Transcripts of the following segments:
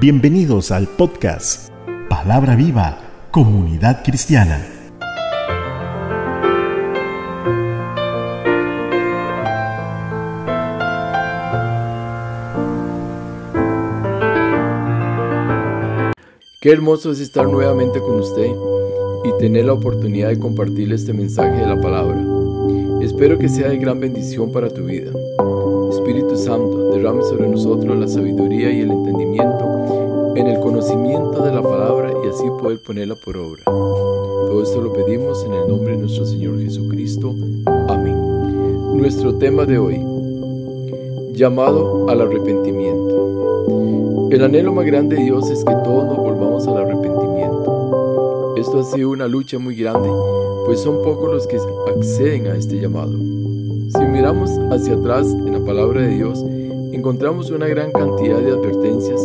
Bienvenidos al podcast Palabra Viva, Comunidad Cristiana. Qué hermoso es estar nuevamente con usted y tener la oportunidad de compartir este mensaje de la palabra. Espero que sea de gran bendición para tu vida. Espíritu Santo, derrame sobre nosotros la sabiduría y el entendimiento en el conocimiento de la palabra y así poder ponerla por obra. Todo esto lo pedimos en el nombre de nuestro Señor Jesucristo. Amén. Nuestro tema de hoy, llamado al arrepentimiento. El anhelo más grande de Dios es que todos nos volvamos al arrepentimiento. Esto ha sido una lucha muy grande, pues son pocos los que acceden a este llamado. Si miramos hacia atrás en la palabra de Dios, encontramos una gran cantidad de advertencias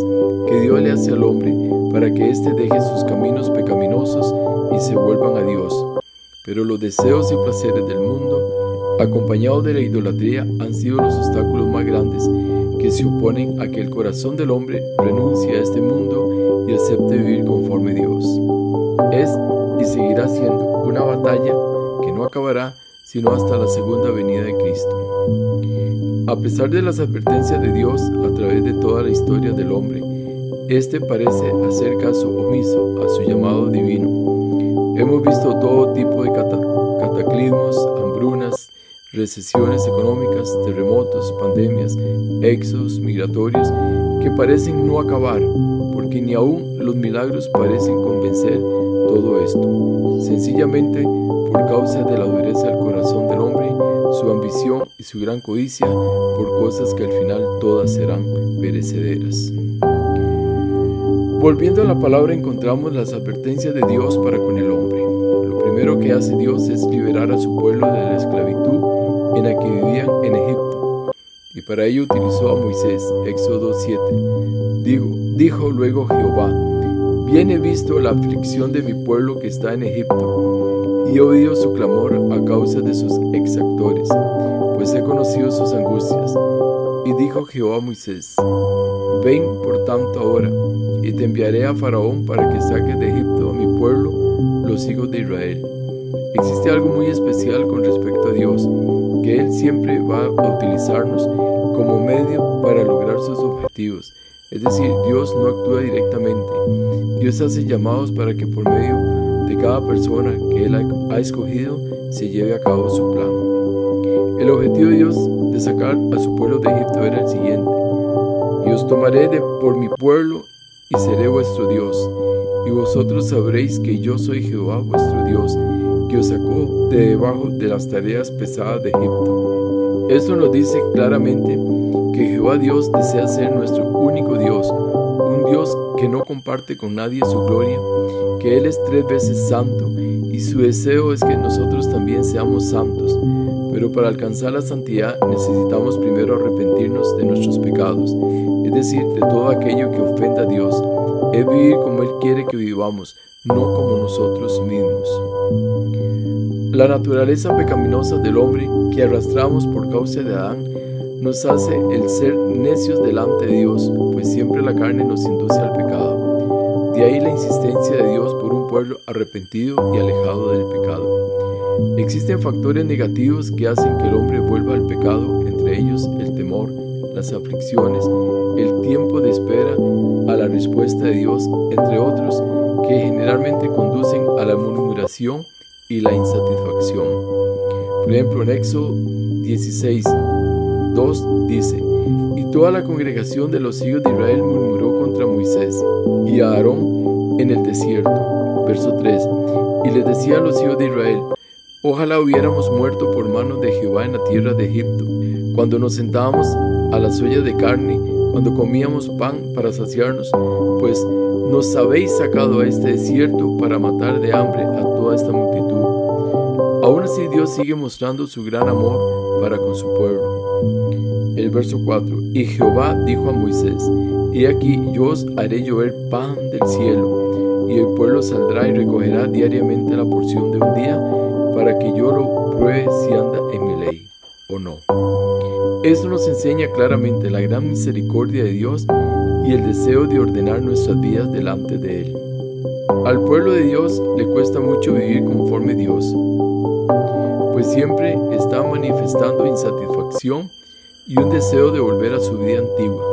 que Dios le hace al hombre para que éste deje sus caminos pecaminosos y se vuelvan a Dios. Pero los deseos y placeres del mundo, acompañados de la idolatría, han sido los obstáculos más grandes que se oponen a que el corazón del hombre renuncie a este mundo y acepte vivir conforme a Dios. Es y seguirá siendo una batalla que no acabará sino hasta la segunda venida de Cristo. A pesar de las advertencias de Dios a través de toda la historia del hombre, éste parece hacer caso omiso a su llamado divino. Hemos visto todo tipo de cataclismos, hambrunas, recesiones económicas, terremotos, pandemias, éxodos migratorios que parecen no acabar, porque ni aún los milagros parecen convencer todo esto. Sencillamente por causa de la dureza ambición y su gran codicia, por cosas que al final todas serán perecederas. Volviendo a la palabra encontramos las advertencias de Dios para con el hombre. Lo primero que hace Dios es liberar a su pueblo de la esclavitud en la que vivían en Egipto. Y para ello utilizó a Moisés, Éxodo 7. Digo, dijo luego Jehová, bien he visto la aflicción de mi pueblo que está en Egipto y he oído su clamor a causa de sus exactores, pues he conocido sus angustias. Y dijo Jehová a Moisés, Ven por tanto ahora, y te enviaré a Faraón para que saques de Egipto a mi pueblo, los hijos de Israel. Existe algo muy especial con respecto a Dios, que Él siempre va a utilizarnos como medio para lograr sus objetivos. Es decir, Dios no actúa directamente. Dios hace llamados para que por medio de cada persona que Él ha escogido se lleve a cabo su plan. El objetivo de Dios de sacar a su pueblo de Egipto era el siguiente. Y os tomaré de, por mi pueblo y seré vuestro Dios. Y vosotros sabréis que yo soy Jehová vuestro Dios, que os sacó de debajo de las tareas pesadas de Egipto. Esto nos dice claramente que Jehová Dios desea ser nuestro único Dios, un Dios que no comparte con nadie su gloria, que Él es tres veces santo y su deseo es que nosotros también seamos santos. Pero para alcanzar la santidad necesitamos primero arrepentirnos de nuestros pecados, es decir, de todo aquello que ofenda a Dios. Es vivir como Él quiere que vivamos, no como nosotros mismos. La naturaleza pecaminosa del hombre que arrastramos por causa de Adán nos hace el ser necios delante de Dios, pues siempre la carne nos induce al pecado. De ahí la insistencia de Dios por un pueblo arrepentido y alejado del pecado. Existen factores negativos que hacen que el hombre vuelva al pecado, entre ellos el temor, las aflicciones, el tiempo de espera a la respuesta de Dios, entre otros, que generalmente conducen a la murmuración y la insatisfacción. Por ejemplo, en Éxodo 16, 2 dice, y toda la congregación de los hijos de Israel murmuró contra Moisés y a Aarón en el desierto. Verso 3, y les decía a los hijos de Israel, ojalá hubiéramos muerto por manos de Jehová en la tierra de Egipto, cuando nos sentábamos a las ollas de carne, cuando comíamos pan para saciarnos, pues nos habéis sacado a este desierto para matar de hambre a toda esta multitud. Aún así Dios sigue mostrando su gran amor para con su pueblo. El verso 4. Y Jehová dijo a Moisés, He aquí yo os haré llover pan del cielo, y el pueblo saldrá y recogerá diariamente la porción de un día, para que yo lo pruebe si anda en mi ley o no. Esto nos enseña claramente la gran misericordia de Dios y el deseo de ordenar nuestras vidas delante de Él. Al pueblo de Dios le cuesta mucho vivir conforme Dios, pues siempre está manifestando insatisfacción y un deseo de volver a su vida antigua.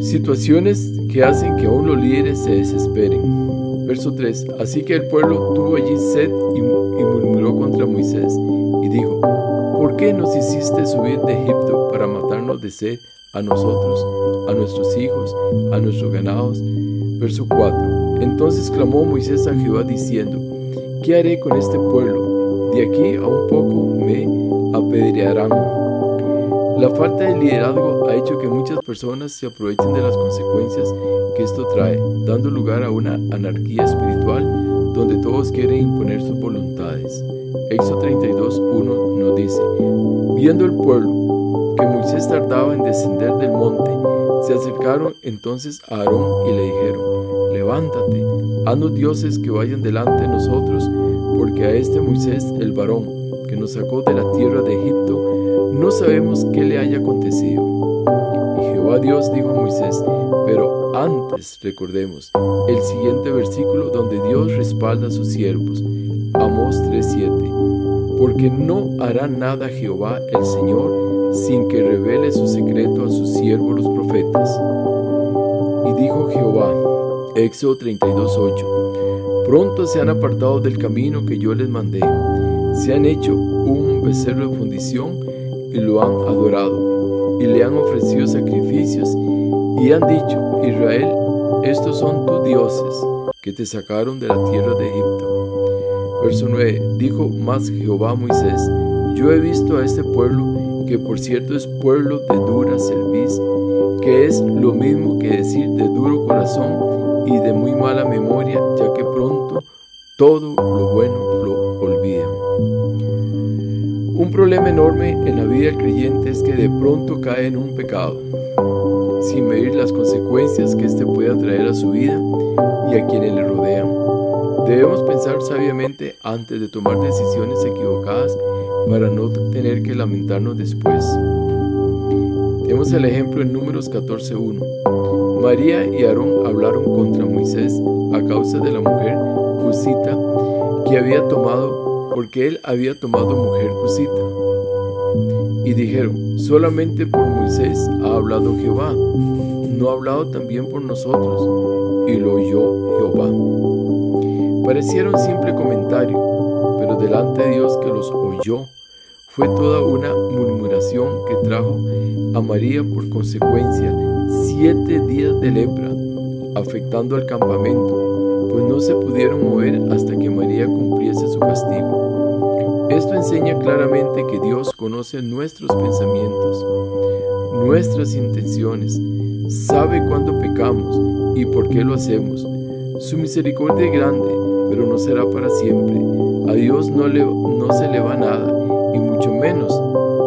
Situaciones que hacen que aún los líderes se desesperen. Verso 3. Así que el pueblo tuvo allí sed y, murmuró contra Moisés y dijo, ¿por qué nos hiciste subir de Egipto para matarnos de sed a nosotros, a nuestros hijos, a nuestros ganados? Verso 4. Entonces clamó Moisés a Jehová diciendo, ¿qué haré con este pueblo? De aquí a un poco me apedrearán la falta de liderazgo ha hecho que muchas personas se aprovechen de las consecuencias que esto trae, dando lugar a una anarquía espiritual donde todos quieren imponer sus voluntades. Éxodo 32.1 nos dice, viendo el pueblo que Moisés tardaba en descender del monte, se acercaron entonces a Aarón y le dijeron, levántate, haznos dioses que vayan delante de nosotros, porque a este Moisés el varón que nos sacó de la tierra de Egipto, no sabemos qué le haya acontecido. Y Jehová Dios dijo a Moisés, pero antes recordemos el siguiente versículo donde Dios respalda a sus siervos, Amós 3:7, porque no hará nada Jehová el Señor sin que revele su secreto a sus siervos los profetas. Y dijo Jehová, Éxodo 32:8, pronto se han apartado del camino que yo les mandé, se han hecho un becerro de fundición y lo han adorado, y le han ofrecido sacrificios, y han dicho, Israel, estos son tus dioses, que te sacaron de la tierra de Egipto. Verso 9, dijo más Jehová a Moisés, yo he visto a este pueblo, que por cierto es pueblo de dura cerviz, que es lo mismo que decir de duro corazón y de muy mala memoria, ya que pronto todo lo bueno problema enorme en la vida del creyente es que de pronto cae en un pecado, sin medir las consecuencias que éste puede traer a su vida y a quienes le rodean. Debemos pensar sabiamente antes de tomar decisiones equivocadas para no tener que lamentarnos después. Tenemos el ejemplo en Números 14.1. María y Aarón hablaron contra Moisés a causa de la mujer cusita que había tomado porque él había tomado mujer cusita. Y dijeron, solamente por Moisés ha hablado Jehová, no ha hablado también por nosotros. Y lo oyó Jehová. Pareciera un simple comentario, pero delante de Dios que los oyó, fue toda una murmuración que trajo a María por consecuencia siete días de lepra, afectando al campamento, pues no se pudieron mover hasta que María cumpliese su castigo. Esto enseña claramente que Dios conoce nuestros pensamientos, nuestras intenciones, sabe cuándo pecamos y por qué lo hacemos. Su misericordia es grande, pero no será para siempre. A Dios no, le, no se le va nada, y mucho menos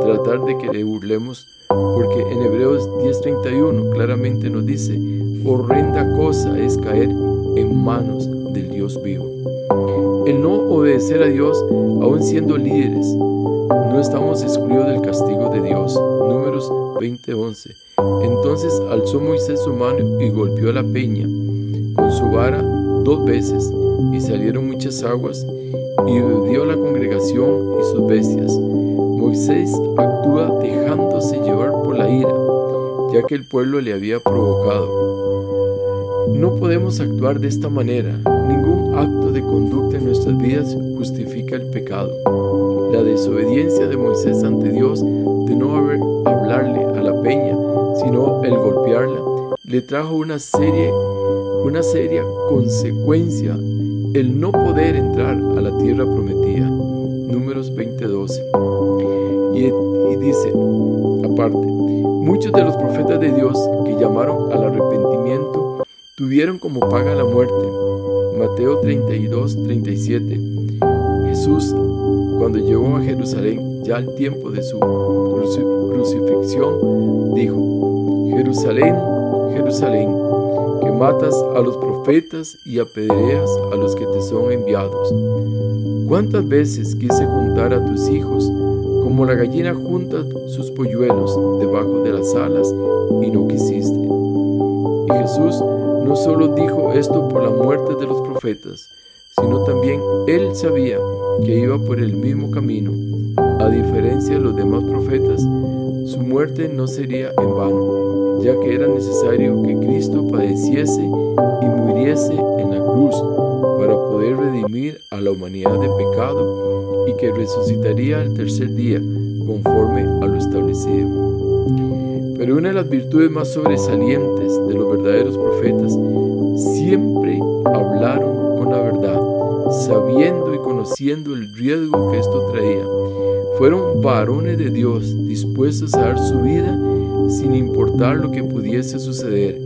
tratar de que le burlemos, porque en Hebreos 10:31 claramente nos dice, horrenda cosa es caer en manos del Dios vivo. El no obedecer a Dios, aun siendo líderes, no estamos excluidos del castigo de Dios. Números 20:11. Entonces alzó Moisés su mano y golpeó la peña con su vara dos veces, y salieron muchas aguas, y bebió la congregación y sus bestias. Moisés actúa dejándose llevar por la ira, ya que el pueblo le había provocado. No podemos actuar de esta manera. Ningún acto de conducta en nuestras vidas justifica el pecado. La desobediencia de Moisés ante Dios de no haber hablarle a la peña, sino el golpearla, le trajo una serie, una seria consecuencia el no poder entrar a la tierra prometida. Números 20:12. Y, y dice, aparte, muchos de los profetas de Dios que llamaron al arrepentimiento tuvieron como paga la muerte. Mateo 32, 37. Jesús, cuando llegó a Jerusalén, ya al tiempo de su crucifixión, dijo, Jerusalén, Jerusalén, que matas a los profetas y apedreas a los que te son enviados. ¿Cuántas veces quise juntar a tus hijos como la gallina junta sus polluelos debajo de las alas, y no quisiste. Y Jesús no solo dijo esto por la muerte de los profetas, sino también él sabía que iba por el mismo camino. A diferencia de los demás profetas, su muerte no sería en vano, ya que era necesario que Cristo padeciese y muriese en la cruz para poder redimir a la humanidad de pecado y que resucitaría al tercer día conforme a lo establecido. Pero una de las virtudes más sobresalientes de los verdaderos profetas siempre hablaron con la verdad, sabiendo y conociendo el riesgo que esto traía. Fueron varones de Dios dispuestos a dar su vida sin importar lo que pudiese suceder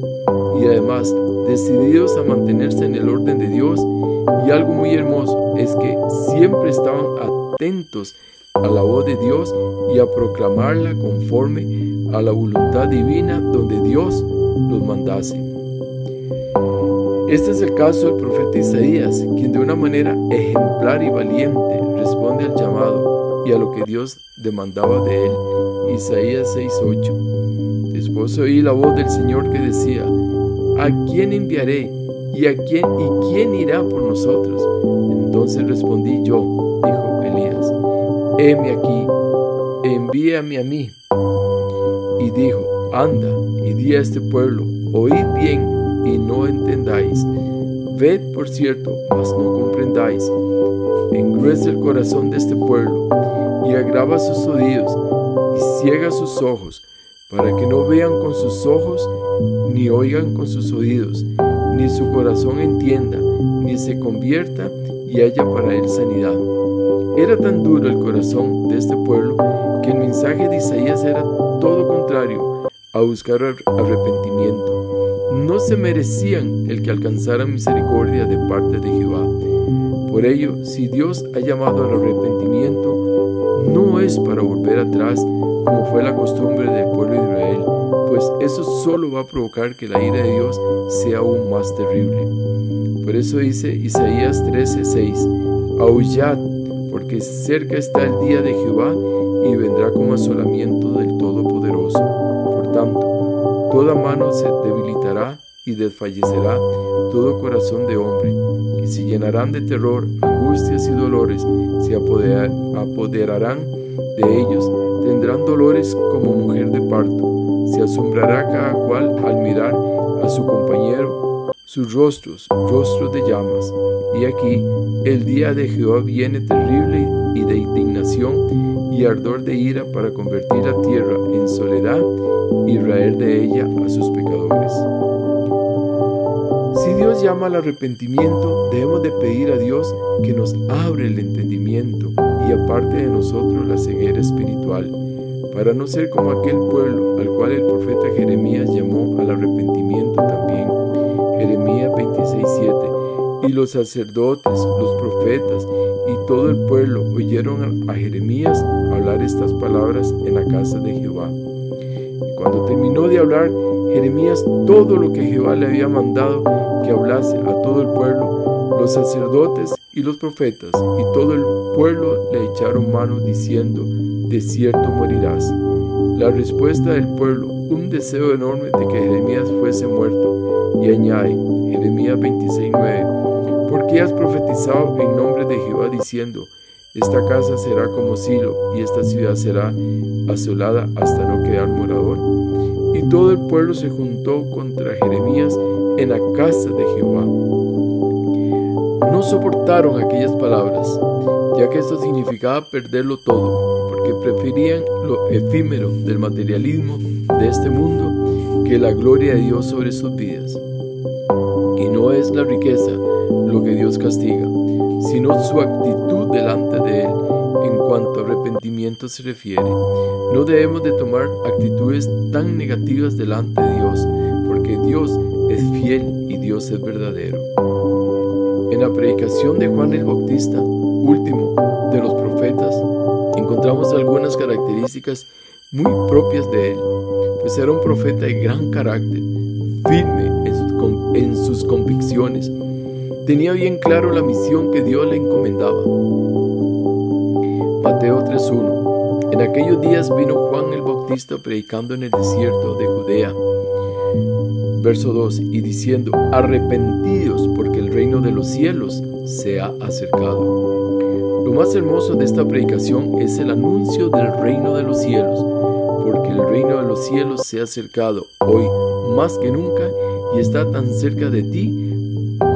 y además decididos a mantenerse en el orden de Dios y algo muy hermoso es que siempre estaban atentos a la voz de Dios y a proclamarla conforme a la voluntad divina donde Dios los mandase. Este es el caso del profeta Isaías, quien de una manera ejemplar y valiente responde al llamado y a lo que Dios demandaba de él. Isaías 6:8. Después oí la voz del Señor que decía, ¿a quién enviaré? ¿Y a quién y quién irá por nosotros? Entonces respondí yo, dijo Elías, heme aquí, envíame a mí. Y dijo, anda y di a este pueblo, oíd bien y no entendáis. Ved, por cierto, mas no comprendáis. Engruece el corazón de este pueblo y agrava sus oídos y ciega sus ojos, para que no vean con sus ojos, ni oigan con sus oídos, ni su corazón entienda, ni se convierta y haya para él sanidad. Era tan duro el corazón de este pueblo que el mensaje de Isaías era a buscar arrepentimiento no se merecían el que alcanzaran misericordia de parte de Jehová. Por ello, si Dios ha llamado al arrepentimiento, no es para volver atrás como fue la costumbre del pueblo de Israel, pues eso solo va a provocar que la ira de Dios sea aún más terrible. Por eso dice Isaías 13:6, Aullad, porque cerca está el día de Jehová y vendrá como asolamiento del Todopoderoso. Toda mano se debilitará y desfallecerá todo corazón de hombre, y se llenarán de terror, angustias y dolores, se apoderarán de ellos, tendrán dolores como mujer de parto, se asombrará cada cual al mirar a su compañero, sus rostros, rostros de llamas. Y aquí el día de Jehová viene terrible y de indignación y ardor de ira para convertir la tierra en soledad y raer de ella a sus pecadores. Si Dios llama al arrepentimiento, debemos de pedir a Dios que nos abre el entendimiento y aparte de nosotros la ceguera espiritual, para no ser como aquel pueblo al cual el profeta Jeremías llamó al arrepentimiento también. Jeremías 26:7 y los sacerdotes, los profetas y todo el pueblo oyeron a Jeremías hablar estas palabras en la casa de Jehová. Cuando terminó de hablar Jeremías todo lo que Jehová le había mandado que hablase a todo el pueblo, los sacerdotes y los profetas y todo el pueblo le echaron mano diciendo, de cierto morirás. La respuesta del pueblo, un deseo enorme de que Jeremías fuese muerto. Y añade, Jeremías 26.9, ¿por qué has profetizado en nombre diciendo, esta casa será como Silo y esta ciudad será asolada hasta no quedar morador. Y todo el pueblo se juntó contra Jeremías en la casa de Jehová. No soportaron aquellas palabras, ya que esto significaba perderlo todo, porque preferían lo efímero del materialismo de este mundo que la gloria de Dios sobre sus vidas. Y no es la riqueza lo que Dios castiga, sino su actitud delante de Él en cuanto a arrepentimiento se refiere. No debemos de tomar actitudes tan negativas delante de Dios, porque Dios es fiel y Dios es verdadero. En la predicación de Juan el Bautista, último de los profetas, encontramos algunas características muy propias de él, pues era un profeta de gran carácter, firme en sus, convicciones, tenía bien claro la misión que Dios le encomendaba. Mateo 3.1 En aquellos días vino Juan el Bautista predicando en el desierto de Judea. Verso 2, y diciendo, arrepentidos porque el reino de los cielos se ha acercado. Lo más hermoso de esta predicación es el anuncio del reino de los cielos, porque el reino de los cielos se ha acercado hoy más que nunca y está tan cerca de ti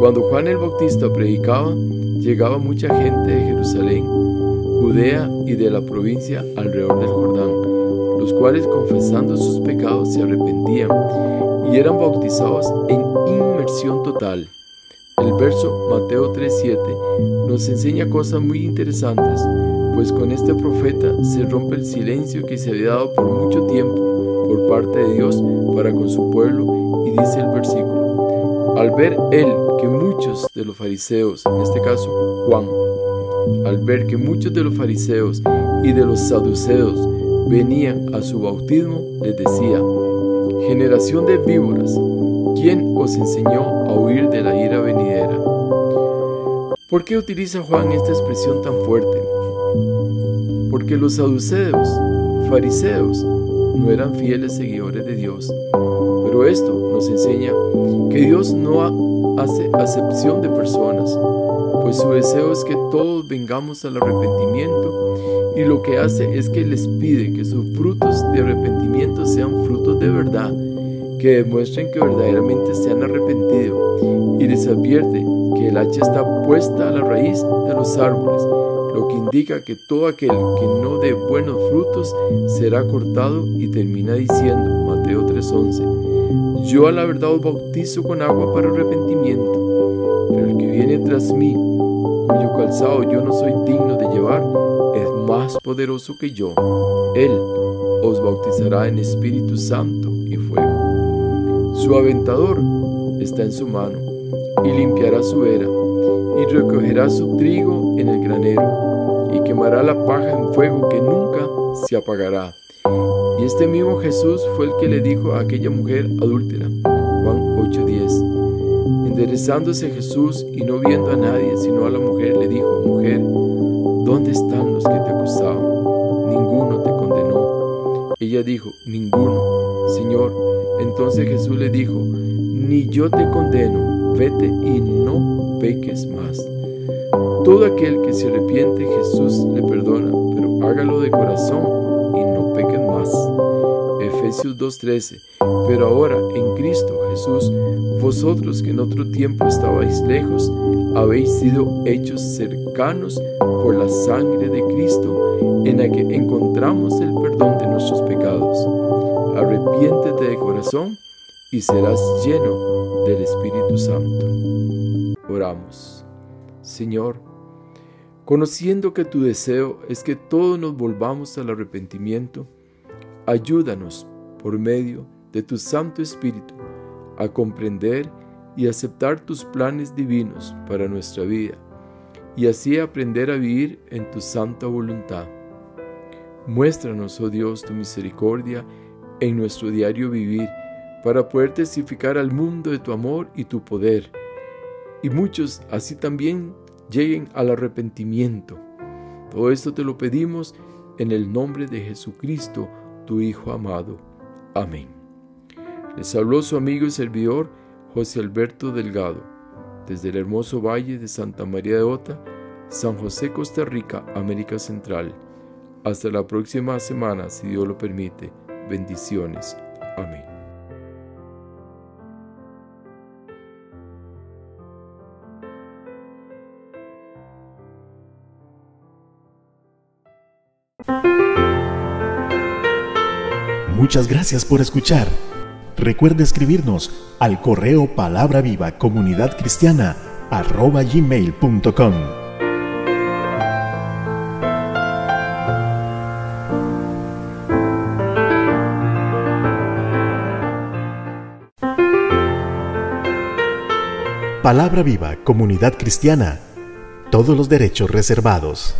Cuando Juan el Bautista predicaba, llegaba mucha gente de Jerusalén, Judea y de la provincia alrededor del Jordán, los cuales confesando sus pecados se arrepentían y eran bautizados en inmersión total. El verso Mateo 3:7 nos enseña cosas muy interesantes, pues con este profeta se rompe el silencio que se había dado por mucho tiempo por parte de Dios para con su pueblo y dice el versículo, al ver él de los fariseos, en este caso Juan, al ver que muchos de los fariseos y de los saduceos venían a su bautismo, les decía, generación de víboras, ¿quién os enseñó a huir de la ira venidera? ¿Por qué utiliza Juan esta expresión tan fuerte? Porque los saduceos, fariseos, no eran fieles seguidores de Dios. Pero esto nos enseña que Dios no hace acepción de personas, pues su deseo es que todos vengamos al arrepentimiento y lo que hace es que les pide que sus frutos de arrepentimiento sean frutos de verdad, que demuestren que verdaderamente se han arrepentido y les advierte que el hacha está puesta a la raíz de los árboles lo que indica que todo aquel que no dé buenos frutos será cortado y termina diciendo, Mateo 3:11, yo a la verdad os bautizo con agua para arrepentimiento, pero el que viene tras mí, cuyo calzado yo no soy digno de llevar, es más poderoso que yo. Él os bautizará en Espíritu Santo y fuego. Su aventador está en su mano y limpiará su era y recogerá su trigo en el granero y quemará la paja en fuego que nunca se apagará. Y este mismo Jesús fue el que le dijo a aquella mujer adúltera, Juan 8:10. Enderezándose Jesús y no viendo a nadie sino a la mujer, le dijo, mujer, ¿dónde están los que te acusaban? Ninguno te condenó. Ella dijo, ninguno, Señor. Entonces Jesús le dijo, ni yo te condeno, vete y no peques más. Todo aquel que se arrepiente, Jesús le perdona, pero hágalo de corazón Efesios 2.13. Pero ahora en Cristo Jesús, vosotros que en otro tiempo estabais lejos, habéis sido hechos cercanos por la sangre de Cristo, en la que encontramos el perdón de nuestros pecados. Arrepiéntete de corazón y serás lleno del Espíritu Santo. Oramos. Señor, conociendo que tu deseo es que todos nos volvamos al arrepentimiento, ayúdanos por medio de tu Santo Espíritu a comprender y aceptar tus planes divinos para nuestra vida y así aprender a vivir en tu santa voluntad. Muéstranos, oh Dios, tu misericordia en nuestro diario vivir para poder testificar al mundo de tu amor y tu poder y muchos así también lleguen al arrepentimiento. Todo esto te lo pedimos en el nombre de Jesucristo, tu Hijo amado. Amén. Les habló su amigo y servidor José Alberto Delgado, desde el hermoso valle de Santa María de Ota, San José, Costa Rica, América Central. Hasta la próxima semana, si Dios lo permite. Bendiciones. Amén. Muchas gracias por escuchar. Recuerde escribirnos al correo palabra viva comunidad cristiana arroba Palabra viva comunidad cristiana. Todos los derechos reservados.